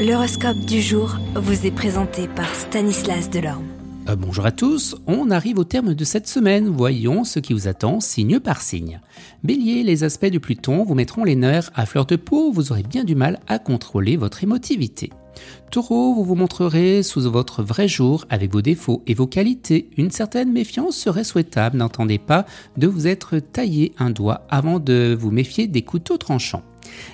L'horoscope du jour vous est présenté par Stanislas Delorme. Euh, bonjour à tous, on arrive au terme de cette semaine, voyons ce qui vous attend signe par signe. Bélier, les aspects du Pluton vous mettront les nerfs à fleur de peau, vous aurez bien du mal à contrôler votre émotivité. Taureau, vous vous montrerez sous votre vrai jour avec vos défauts et vos qualités. Une certaine méfiance serait souhaitable, n'entendez pas de vous être taillé un doigt avant de vous méfier des couteaux tranchants.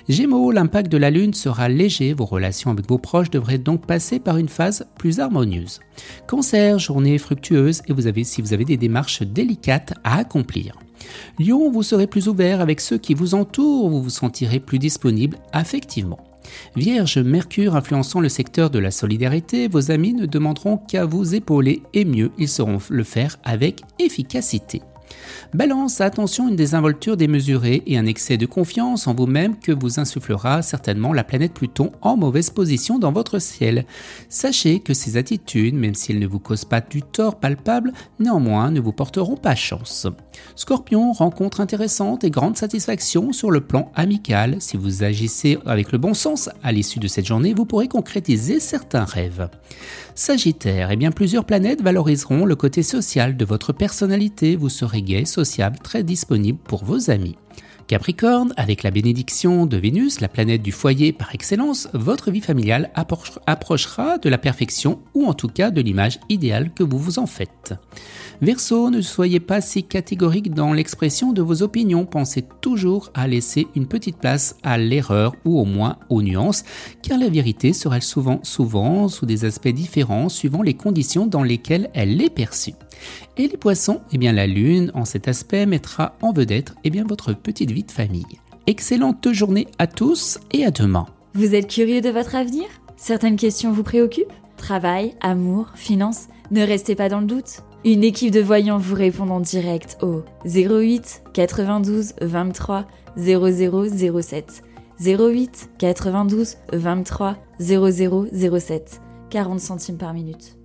Gémeaux, l'impact de la Lune sera léger, vos relations avec vos proches devraient donc passer par une phase plus harmonieuse. Cancer, journée fructueuse et vous avez, si vous avez des démarches délicates à accomplir. Lion, vous serez plus ouvert avec ceux qui vous entourent, vous vous sentirez plus disponible affectivement. Vierge, Mercure influençant le secteur de la solidarité, vos amis ne demanderont qu'à vous épauler et mieux, ils sauront le faire avec efficacité. Balance, attention, une désinvolture démesurée et un excès de confiance en vous-même que vous insufflera certainement la planète Pluton en mauvaise position dans votre ciel. Sachez que ces attitudes, même si elles ne vous causent pas du tort palpable, néanmoins ne vous porteront pas chance. Scorpion, rencontre intéressante et grande satisfaction sur le plan amical. Si vous agissez avec le bon sens à l'issue de cette journée, vous pourrez concrétiser certains rêves. Sagittaire, eh bien plusieurs planètes valoriseront le côté social de votre personnalité. Vous serez gai, très disponible pour vos amis. Capricorne, avec la bénédiction de Vénus, la planète du foyer par excellence, votre vie familiale approchera de la perfection ou en tout cas de l'image idéale que vous vous en faites. Verseau, ne soyez pas si catégorique dans l'expression de vos opinions, pensez toujours à laisser une petite place à l'erreur ou au moins aux nuances, car la vérité sera souvent, souvent sous des aspects différents suivant les conditions dans lesquelles elle est perçue. Et les poissons, eh bien la lune en cet aspect mettra en vedette eh bien votre petite vie de famille. Excellente journée à tous et à demain. Vous êtes curieux de votre avenir? Certaines questions vous préoccupent? Travail, amour, finances Ne restez pas dans le doute. Une équipe de voyants vous répond en direct au 08 92 23 0007. 08 92 23 0007. 40 centimes par minute.